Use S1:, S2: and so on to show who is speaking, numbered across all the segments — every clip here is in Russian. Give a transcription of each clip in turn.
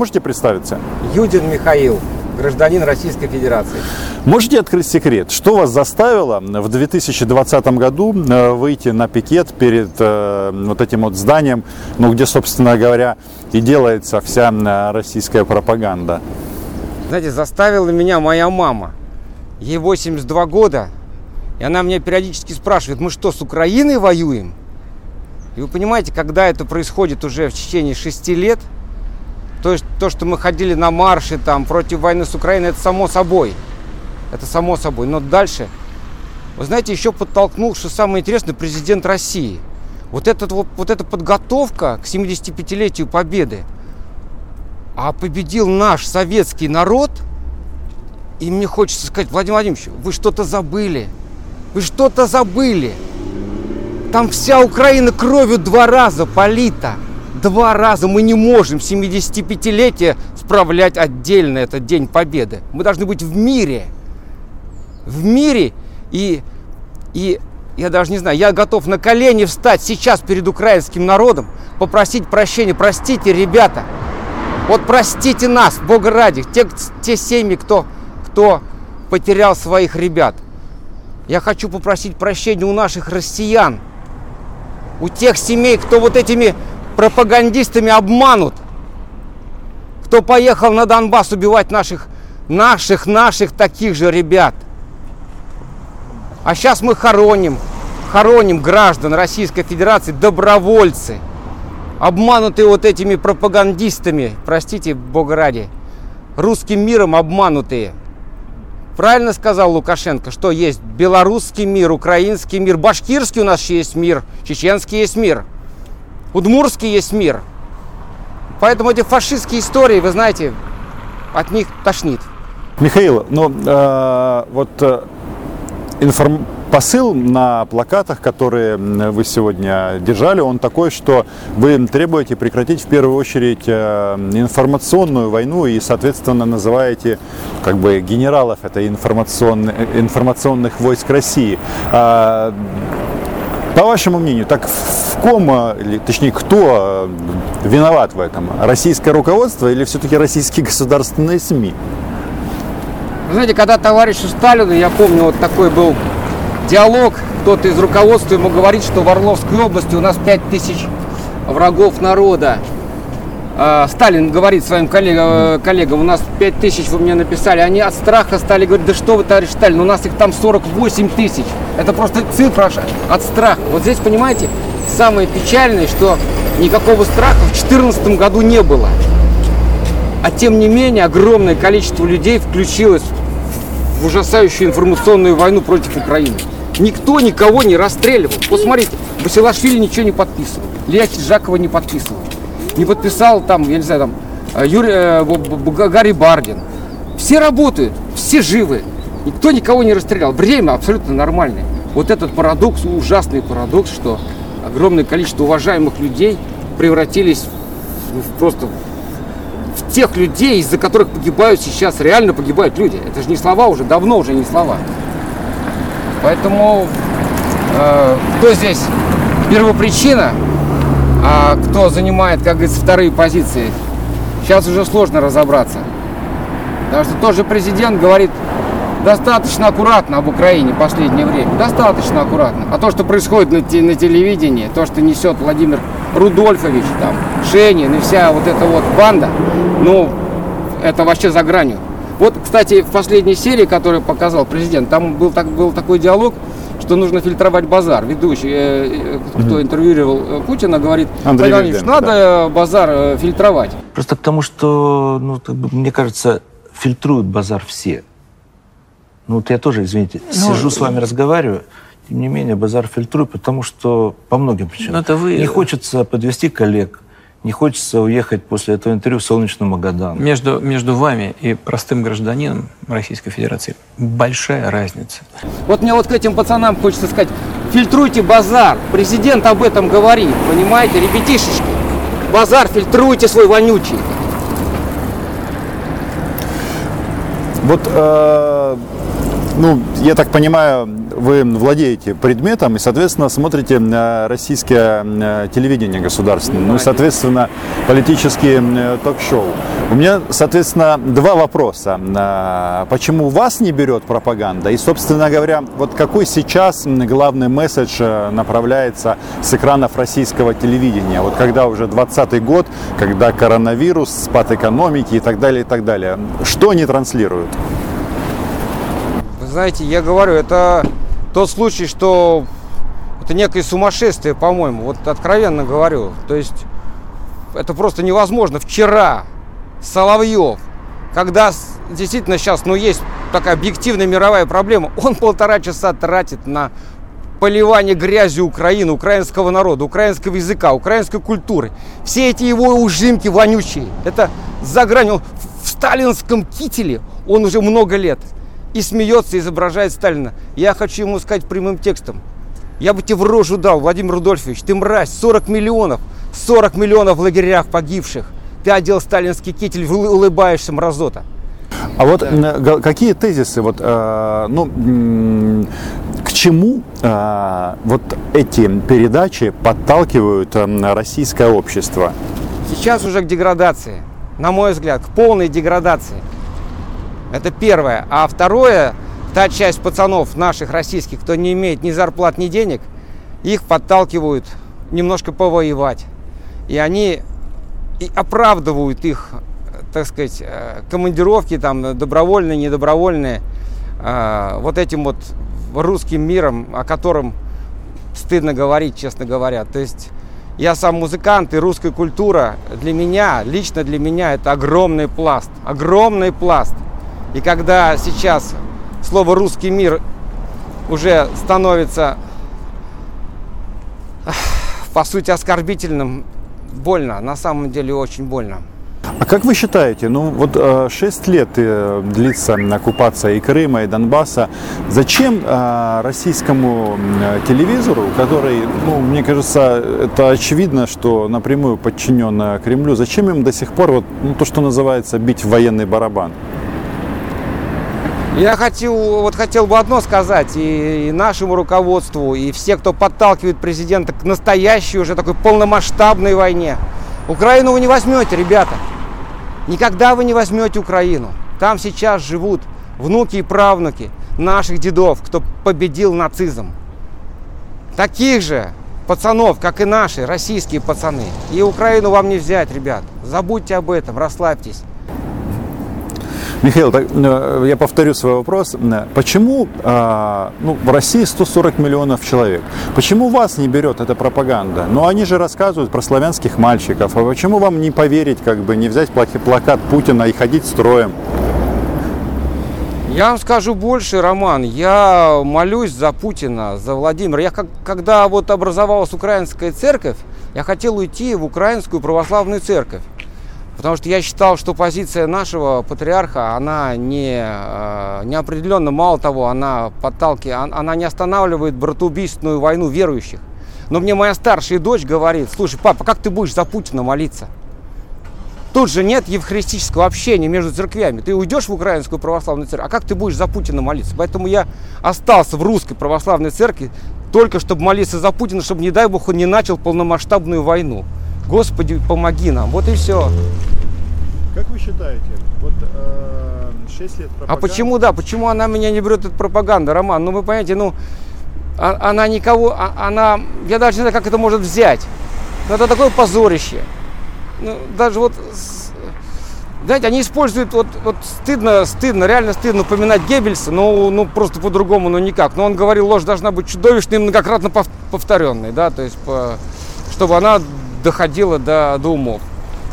S1: Можете представиться?
S2: Юдин Михаил, гражданин Российской Федерации.
S1: Можете открыть секрет, что вас заставило в 2020 году э, выйти на пикет перед э, вот этим вот зданием, ну, где, собственно говоря, и делается вся российская пропаганда?
S2: Знаете, заставила меня моя мама. Ей 82 года, и она меня периодически спрашивает, мы что, с Украиной воюем? И вы понимаете, когда это происходит уже в течение шести лет, то, то, что мы ходили на марши там против войны с Украиной, это само собой. Это само собой. Но дальше, вы знаете, еще подтолкнул, что самое интересное, президент России. Вот, этот, вот, вот эта подготовка к 75-летию Победы. А победил наш советский народ. И мне хочется сказать, Владимир Владимирович, вы что-то забыли. Вы что-то забыли. Там вся Украина кровью два раза полита. Два раза мы не можем 75-летие справлять отдельно этот День Победы. Мы должны быть в мире в мире. И, и я даже не знаю, я готов на колени встать сейчас перед украинским народом, попросить прощения. Простите, ребята, вот простите нас, Бога ради, те, те семьи, кто, кто потерял своих ребят. Я хочу попросить прощения у наших россиян, у тех семей, кто вот этими пропагандистами обманут, кто поехал на Донбасс убивать наших, наших, наших таких же ребят – а сейчас мы хороним, хороним граждан Российской Федерации, добровольцы, обманутые вот этими пропагандистами, простите, Бога ради, русским миром обманутые. Правильно сказал Лукашенко, что есть белорусский мир, украинский мир, башкирский у нас есть мир, чеченский есть мир, удмурский есть мир. Поэтому эти фашистские истории, вы знаете, от них тошнит.
S1: Михаил, ну э, вот э, информ... посыл на плакатах, которые вы сегодня держали, он такой, что вы требуете прекратить в первую очередь э, информационную войну и, соответственно, называете как бы генералов этой информационных, информационных войск России. А, по вашему мнению, так в ком, или точнее, кто э, виноват в этом? Российское руководство или все-таки российские государственные СМИ?
S2: Вы знаете, когда товарищу Сталину, я помню, вот такой был диалог, кто-то из руководства ему говорит, что в Орловской области у нас 5000 врагов народа. А, Сталин говорит своим коллегам, э, коллегам, у нас 5 тысяч вы мне написали. Они от страха стали говорить, да что вы, товарищ Сталин, у нас их там 48 тысяч. Это просто цифра от страха. Вот здесь, понимаете, самое печальное, что никакого страха в 2014 году не было. А тем не менее, огромное количество людей включилось в ужасающую информационную войну против Украины. Никто никого не расстреливал. Посмотрите, Басилашвили ничего не подписывал. Илья Жакова не подписывал. Не подписал там, я не знаю, там, э, Юрий, э, Гарри Бардин. Все работают, все живы. Никто никого не расстрелял. Время абсолютно нормальное. Вот этот парадокс, ужасный парадокс, что огромное количество уважаемых людей превратились в просто тех людей, из-за которых погибают сейчас, реально погибают люди. Это же не слова уже, давно уже не слова. Поэтому э, кто здесь первопричина, а кто занимает, как говорится, вторые позиции, сейчас уже сложно разобраться. Потому что тоже президент говорит достаточно аккуратно об Украине в последнее время. Достаточно аккуратно. А то, что происходит на, на телевидении, то, что несет Владимир Рудольфович, там, Шенин и вся вот эта вот банда, ну, это вообще за гранью. Вот, кстати, в последней серии, которую показал президент, там был, так, был такой диалог, что нужно фильтровать базар. Ведущий, э, э кто интервьюировал э, Путина, говорит, Андрей Владимирович, надо да. базар э, фильтровать.
S3: Просто к тому, что, ну, мне кажется, фильтруют базар все. Ну вот я тоже, извините, ну, сижу с вами, разговариваю, тем не менее базар фильтрую, потому что по многим причинам. Ну, это вы... Не хочется подвести коллег, не хочется уехать после этого интервью в солнечный Магадан.
S4: Между, между вами и простым гражданином Российской Федерации большая разница.
S2: Вот мне вот к этим пацанам хочется сказать, фильтруйте базар. Президент об этом говорит, понимаете, ребятишечки. Базар фильтруйте свой вонючий.
S1: Вот э, Ну, я так понимаю, вы владеете предметом и, соответственно, смотрите э, российское э, телевидение государственное, ну и, соответственно, политические э, ток-шоу. У меня, соответственно, два вопроса. Почему вас не берет пропаганда? И, собственно говоря, вот какой сейчас главный месседж направляется с экранов российского телевидения? Вот когда уже 20 год, когда коронавирус, спад экономики и так далее, и так далее. Что они транслируют?
S2: Знаете, я говорю, это тот случай, что это некое сумасшествие, по-моему, вот откровенно говорю. То есть это просто невозможно. Вчера Соловьев, когда действительно сейчас, ну, есть такая объективная мировая проблема, он полтора часа тратит на поливание грязью Украины, украинского народа, украинского языка, украинской культуры. Все эти его ужимки вонючие. Это за гранью. В сталинском кителе он уже много лет. И смеется, изображает Сталина. Я хочу ему сказать прямым текстом. Я бы тебе в рожу дал, Владимир Рудольфович, ты мразь, 40 миллионов, 40 миллионов в лагерях погибших. Ты одел сталинский китель, улыбаешься, мразота.
S1: А вот м, га- какие тезисы, вот, э, ну, к чему э, вот эти передачи подталкивают э, российское общество?
S2: Сейчас уже к деградации, на мой взгляд, к полной деградации. Это первое. А второе, та часть пацанов наших российских, кто не имеет ни зарплат, ни денег, их подталкивают немножко повоевать. И они и оправдывают их, так сказать, э, командировки там добровольные, недобровольные, э, вот этим вот русским миром, о котором стыдно говорить, честно говоря. То есть я сам музыкант, и русская культура для меня, лично для меня, это огромный пласт. Огромный пласт. И когда сейчас слово «русский мир» уже становится, по сути, оскорбительным, больно, на самом деле очень больно.
S1: А как вы считаете, ну вот 6 лет э, длится оккупация и Крыма, и Донбасса, зачем э, российскому телевизору, который, ну, мне кажется, это очевидно, что напрямую подчинен э, Кремлю, зачем им до сих пор вот, ну, то, что называется, бить военный барабан?
S2: Я хотел, вот хотел бы одно сказать и, и нашему руководству, и все, кто подталкивает президента к настоящей уже такой полномасштабной войне. Украину вы не возьмете, ребята. Никогда вы не возьмете Украину. Там сейчас живут внуки и правнуки наших дедов, кто победил нацизм. Таких же пацанов, как и наши, российские пацаны. И Украину вам не взять, ребят. Забудьте об этом, расслабьтесь.
S1: Михаил, так, э, я повторю свой вопрос. Почему э, ну, в России 140 миллионов человек? Почему вас не берет эта пропаганда? Ну, они же рассказывают про славянских мальчиков. А почему вам не поверить, как бы, не взять плакат Путина и ходить строем?
S2: Я вам скажу больше, Роман. Я молюсь за Путина, за Владимира. Я как, когда вот образовалась украинская церковь, я хотел уйти в украинскую православную церковь. Потому что я считал, что позиция нашего патриарха, она не, э, не определенно, мало того, она подталкивает, она не останавливает братоубийственную войну верующих. Но мне моя старшая дочь говорит, слушай, папа, как ты будешь за Путина молиться? Тут же нет евхаристического общения между церквями. Ты уйдешь в украинскую православную церковь, а как ты будешь за Путина молиться? Поэтому я остался в русской православной церкви только чтобы молиться за Путина, чтобы, не дай бог, он не начал полномасштабную войну. Господи, помоги нам. Вот и все.
S1: Как вы считаете, вот 6 лет
S2: А почему, да, почему она меня не берет, эта пропаганда, Роман? Ну, вы понимаете, ну, а- она никого, а- она, я даже не знаю, как это может взять. Но это такое позорище. Ну, даже вот, знаете, они используют, вот, вот стыдно, стыдно, реально стыдно упоминать Геббельса, ну, ну, просто по-другому, ну, никак. Но он говорил, ложь должна быть чудовищной и многократно пов- повторенной, да, то есть, по- чтобы она доходила до, до умов.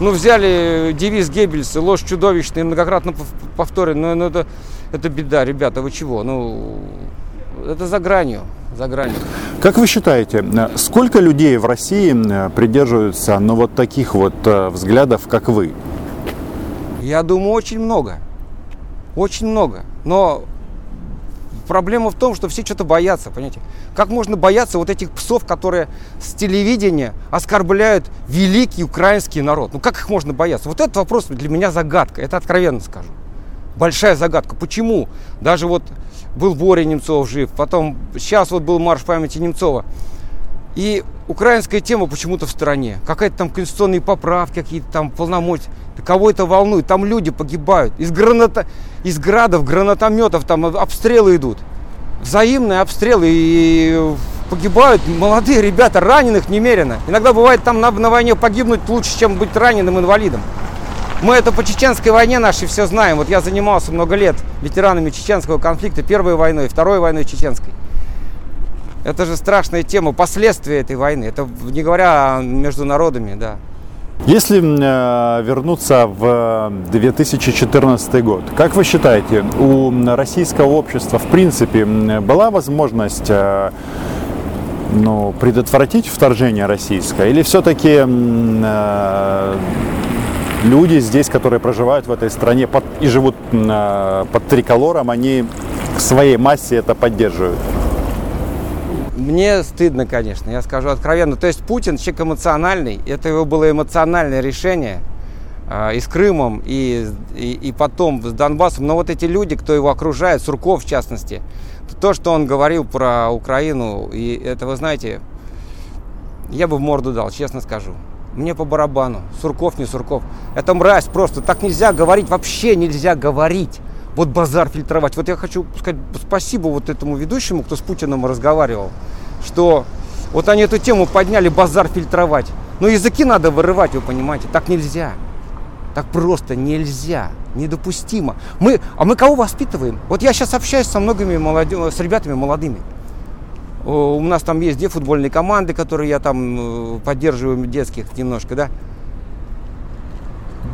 S2: Ну, взяли девиз Геббельса, ложь чудовищная многократно пов- повторенная, ну, ну, это, это беда, ребята, вы чего? Ну, это за гранью, за гранью.
S1: Как вы считаете, сколько людей в России придерживаются ну, вот таких вот э, взглядов, как вы?
S2: Я думаю, очень много. Очень много. Но проблема в том, что все что-то боятся, понимаете? Как можно бояться вот этих псов, которые с телевидения оскорбляют великий украинский народ? Ну как их можно бояться? Вот этот вопрос для меня загадка, это откровенно скажу. Большая загадка. Почему? Даже вот был Боря Немцов жив, потом сейчас вот был марш памяти Немцова. И украинская тема почему-то в стороне. Какая-то там конституционные поправки, какие-то там полномочия. Кого это волнует? Там люди погибают. Из, граната... из градов, гранатометов там обстрелы идут. Взаимные обстрелы. И погибают молодые ребята, раненых немерено. Иногда бывает там на, на войне погибнуть лучше, чем быть раненым инвалидом. Мы это по чеченской войне нашей все знаем. Вот я занимался много лет ветеранами чеченского конфликта, первой войной, второй войной чеченской. Это же страшная тема, последствия этой войны. Это не говоря между народами, да.
S1: Если э, вернуться в 2014 год, как вы считаете, у российского общества в принципе была возможность э, ну, предотвратить вторжение российское? Или все-таки э, люди здесь, которые проживают в этой стране под, и живут э, под триколором, они в своей массе это поддерживают?
S2: Мне стыдно, конечно, я скажу откровенно. То есть Путин человек эмоциональный, это его было эмоциональное решение э, и с Крымом, и, и, и потом с Донбассом. Но вот эти люди, кто его окружает, Сурков в частности, то, что он говорил про Украину, и это, вы знаете, я бы в морду дал, честно скажу. Мне по барабану. Сурков, не Сурков. Это мразь просто. Так нельзя говорить. Вообще нельзя говорить. Вот базар фильтровать. Вот я хочу сказать спасибо вот этому ведущему, кто с Путиным разговаривал, что вот они эту тему подняли, базар фильтровать. Но языки надо вырывать, вы понимаете. Так нельзя. Так просто нельзя. Недопустимо. Мы, а мы кого воспитываем? Вот я сейчас общаюсь со многими молодежь, с ребятами молодыми. У нас там есть две футбольные команды, которые я там э, поддерживаю, детских немножко, да.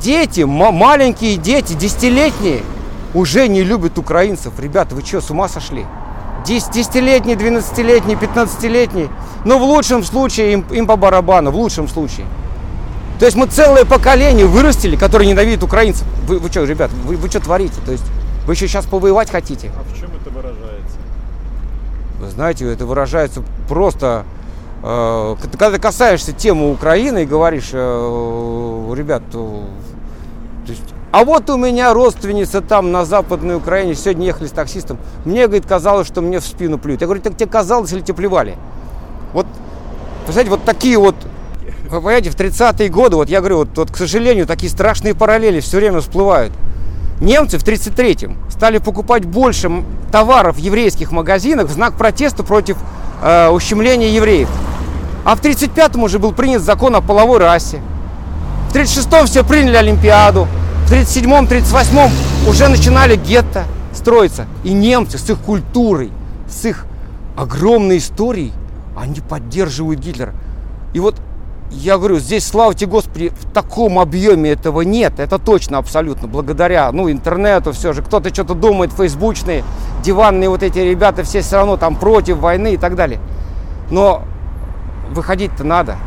S2: Дети, маленькие дети, десятилетние, уже не любят украинцев. Ребята, вы что, с ума сошли? Десятилетние, двенадцатилетние, пятнадцатилетние. Но в лучшем случае им, им по барабану, в лучшем случае. То есть мы целое поколение вырастили, которое ненавидит украинцев. Вы, вы что, ребят, вы, вы что творите? То есть вы еще сейчас повоевать хотите?
S1: А в чем это выражается?
S2: Вы знаете, это выражается просто, э, когда ты касаешься темы Украины и говоришь, э, ребят, то, то есть, а вот у меня родственница там на Западной Украине, сегодня ехали с таксистом, мне, говорит, казалось, что мне в спину плюют. Я говорю, так тебе казалось или тебе плевали? Вот, представляете, вот такие вот вы понимаете, в 30-е годы, вот я говорю, вот, вот, к сожалению, такие страшные параллели все время всплывают. Немцы в 1933-м стали покупать больше товаров в еврейских магазинах в знак протеста против э, ущемления евреев. А в 1935-м уже был принят закон о половой расе. В 1936-м все приняли Олимпиаду. В 1937-м, 1938-м уже начинали гетто строиться. И немцы с их культурой, с их огромной историей, они поддерживают Гитлера. И вот я говорю, здесь, славьте Господи, в таком объеме этого нет. Это точно абсолютно. Благодаря ну, интернету все же. Кто-то что-то думает, фейсбучные, диванные вот эти ребята, все все равно там против войны и так далее. Но выходить-то надо.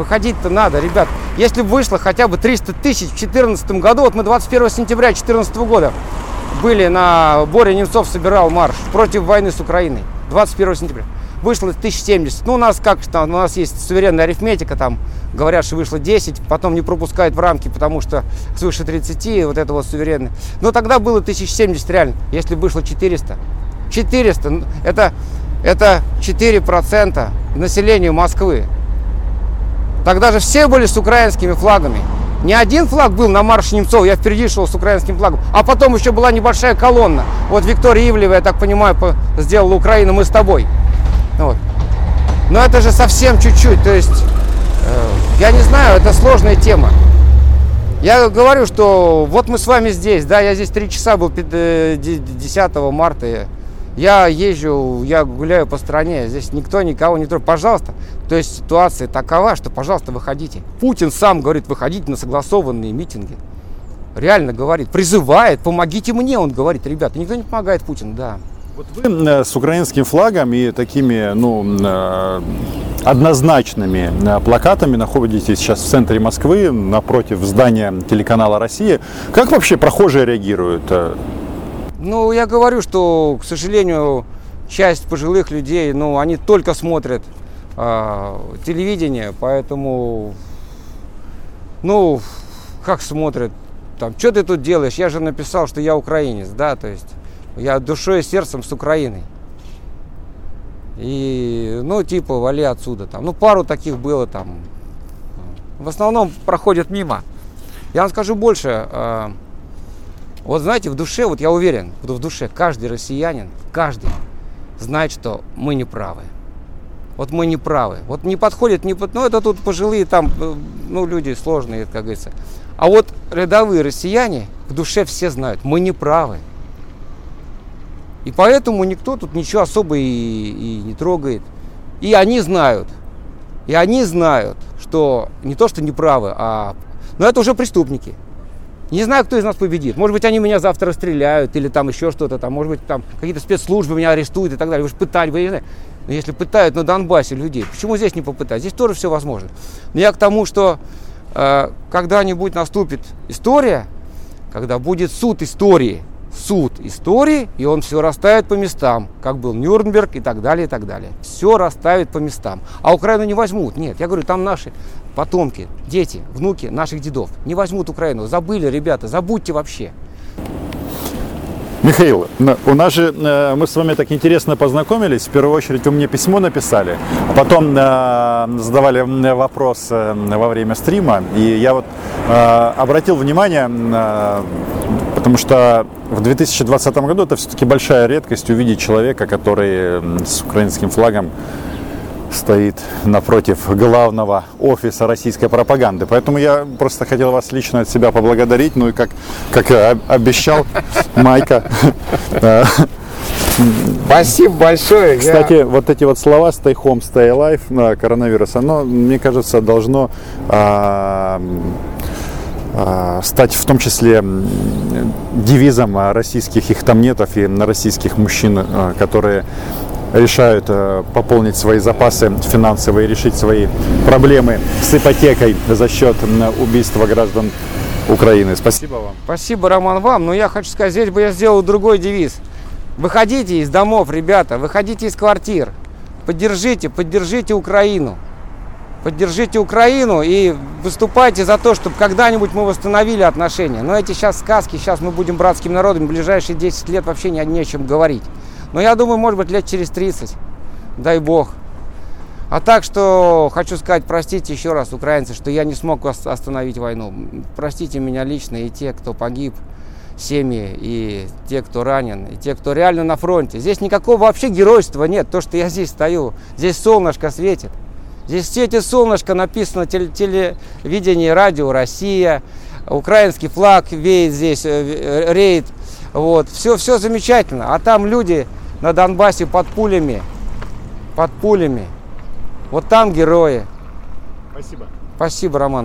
S2: Выходить-то надо, ребят. Если вышло хотя бы 300 тысяч в 2014 году, вот мы 21 сентября 2014 года были на Боря Немцов собирал марш против войны с Украиной. 21 сентября вышло 1070. Ну, у нас как там, у нас есть суверенная арифметика, там говорят, что вышло 10, потом не пропускают в рамки, потому что свыше 30, вот это вот суверенное. Но тогда было 1070 реально, если вышло 400. 400, это, это 4% населения Москвы. Тогда же все были с украинскими флагами. Не один флаг был на марше Немцов, я впереди шел с украинским флагом, а потом еще была небольшая колонна. Вот Виктория Ивлева, я так понимаю, сделала Украину «Мы с тобой». Вот. Но это же совсем чуть-чуть, то есть, э, я не знаю, это сложная тема. Я говорю, что вот мы с вами здесь, да, я здесь три часа был 10 э, марта. Я езжу, я гуляю по стране, здесь никто никого не трогает. Пожалуйста, то есть ситуация такова, что, пожалуйста, выходите. Путин сам говорит, выходите на согласованные митинги. Реально говорит, призывает, помогите мне, он говорит, ребята, никто не помогает Путину, да.
S1: Вот вы э, с украинским флагом и такими, ну, э, однозначными э, плакатами находитесь сейчас в центре Москвы, напротив здания телеканала «Россия». Как вообще прохожие реагируют?
S2: Ну, я говорю, что, к сожалению, часть пожилых людей, ну, они только смотрят э, телевидение, поэтому, ну, как смотрят, там, что ты тут делаешь? Я же написал, что я украинец, да, то есть Я душой и сердцем с Украиной. И, ну, типа, вали отсюда там. Ну, пару таких было там. В основном проходят мимо. Я вам скажу больше. э, Вот знаете, в душе, вот я уверен, в душе каждый россиянин, каждый знает, что мы не правы. Вот мы не правы. Вот не подходит, не под... ну это тут пожилые там, э, ну люди сложные, как говорится. А вот рядовые россияне в душе все знают, мы не правы. И поэтому никто тут ничего особо и, и не трогает. И они знают, и они знают, что не то, что не правы, а... Но это уже преступники. Не знаю, кто из нас победит. Может быть, они меня завтра расстреляют или там еще что-то там. Может быть, там какие-то спецслужбы меня арестуют и так далее. Вы же пытали, вы не знаете. Но если пытают на Донбассе людей, почему здесь не попытать? Здесь тоже все возможно. Но я к тому, что э, когда-нибудь наступит история, когда будет суд истории, суд истории, и он все расставит по местам, как был Нюрнберг и так далее, и так далее. Все расставит по местам. А Украину не возьмут. Нет, я говорю, там наши потомки, дети, внуки наших дедов не возьмут Украину. Забыли, ребята, забудьте вообще.
S1: Михаил, у нас же э, мы с вами так интересно познакомились. В первую очередь вы мне письмо написали, потом э, задавали вопрос э, во время стрима. И я вот обратил внимание, потому что в 2020 году это все-таки большая редкость увидеть человека, который с украинским флагом стоит напротив главного офиса российской пропаганды. Поэтому я просто хотел вас лично от себя поблагодарить. Ну и как, как обещал Майка.
S2: Спасибо большое.
S1: Кстати, вот эти вот слова stay home, stay alive на коронавирус, оно, мне кажется, должно а, стать в том числе девизом а, российских ихтамнетов и российских мужчин, а, которые решают пополнить свои запасы финансовые, решить свои проблемы с ипотекой за счет убийства граждан Украины. Спасибо вам.
S2: Спасибо, Роман, вам. Но я хочу сказать, здесь бы я сделал другой девиз. Выходите из домов, ребята, выходите из квартир. Поддержите, поддержите Украину. Поддержите Украину и выступайте за то, чтобы когда-нибудь мы восстановили отношения. Но эти сейчас сказки, сейчас мы будем братским народом, в ближайшие 10 лет вообще не, не о чем говорить. Но я думаю, может быть, лет через 30, дай бог. А так что хочу сказать, простите еще раз, украинцы, что я не смог ос- остановить войну. Простите меня лично и те, кто погиб, семьи, и те, кто ранен, и те, кто реально на фронте. Здесь никакого вообще геройства нет. То, что я здесь стою, здесь солнышко светит. Здесь светит солнышко, написано теле- телевидение, радио «Россия», украинский флаг веет здесь, э, э, рейд. Вот. Все, все замечательно. А там люди на Донбассе под пулями, под пулями. Вот там герои.
S1: Спасибо.
S2: Спасибо, Роман.